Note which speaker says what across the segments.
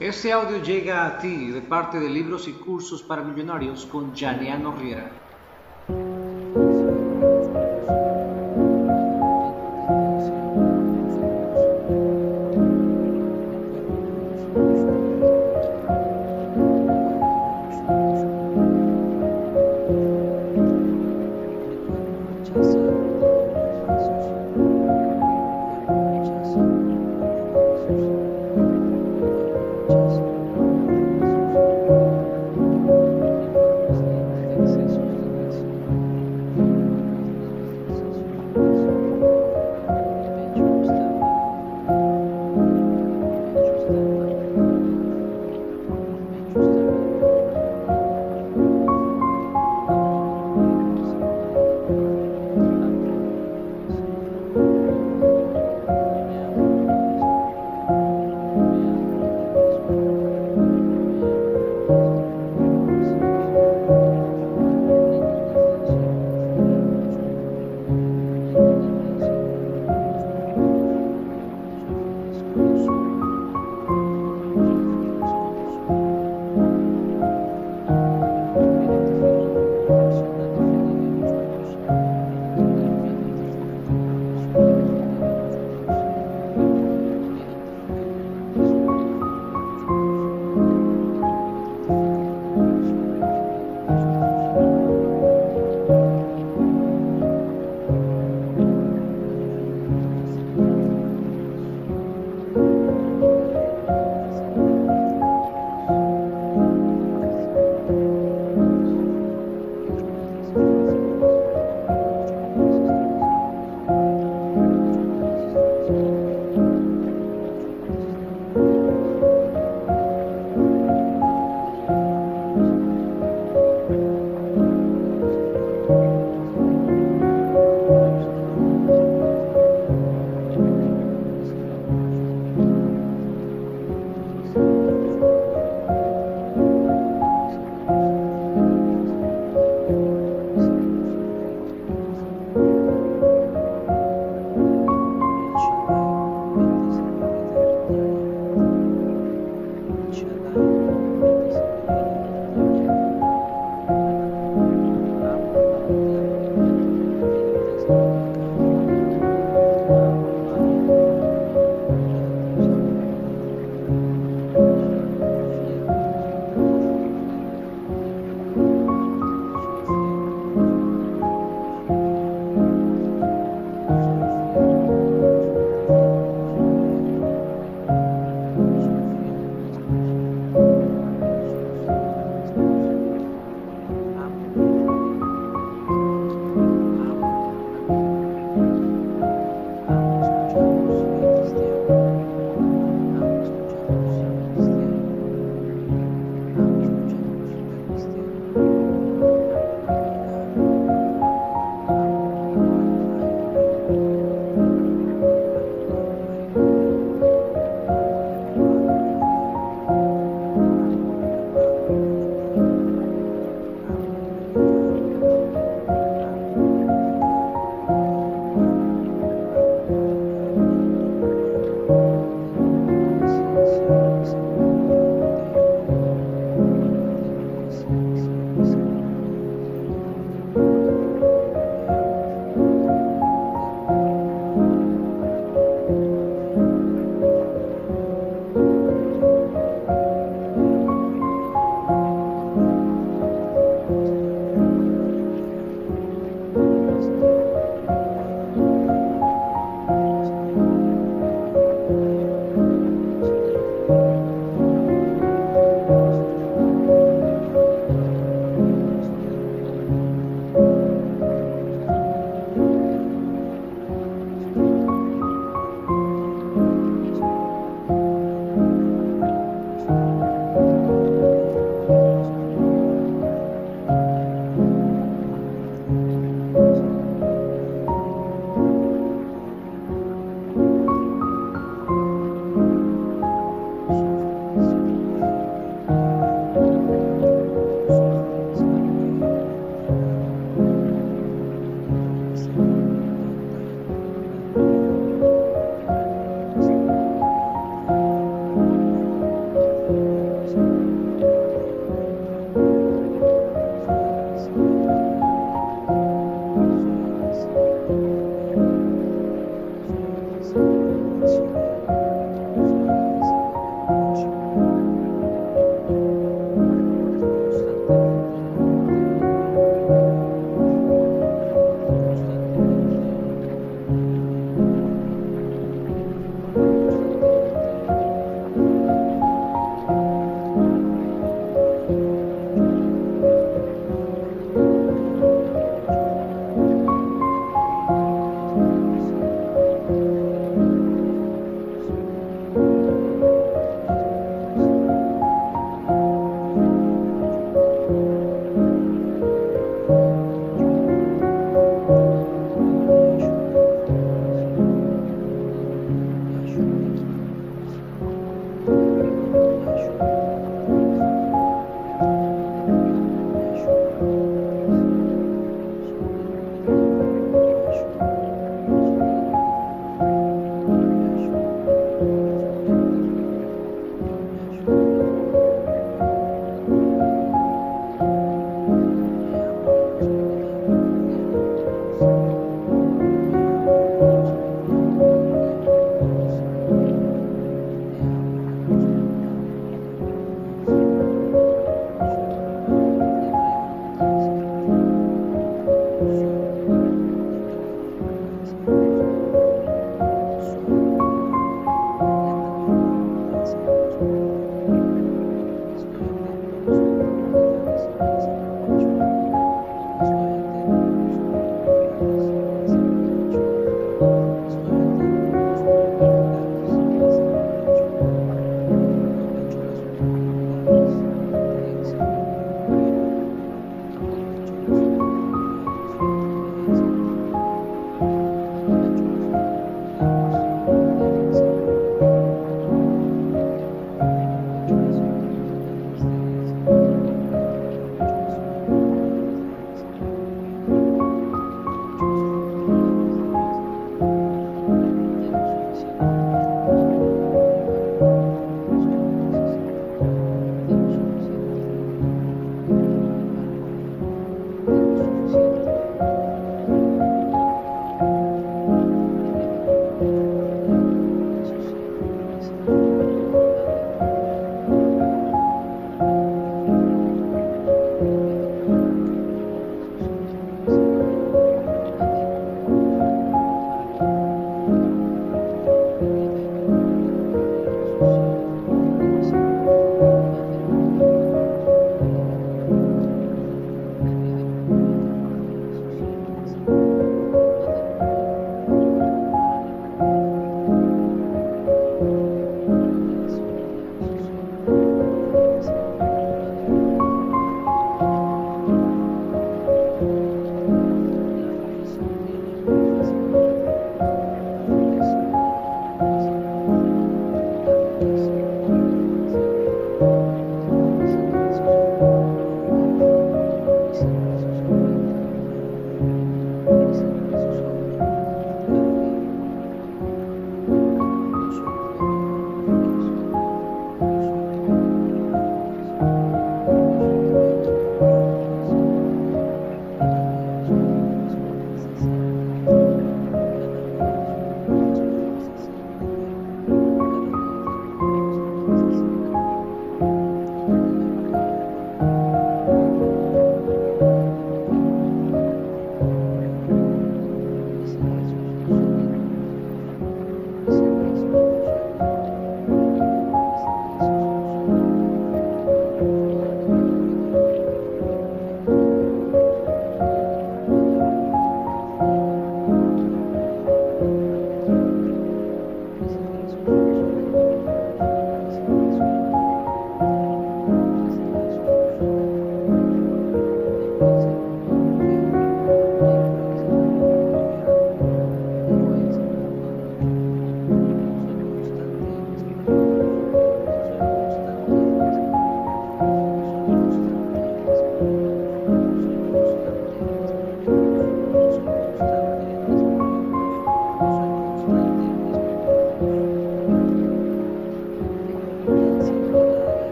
Speaker 1: Este audio llega a ti de parte de Libros y Cursos para Millonarios con Janiano Riera.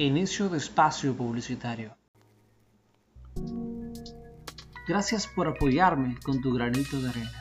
Speaker 2: Inicio de espacio publicitario. Gracias por apoyarme con tu granito de arena.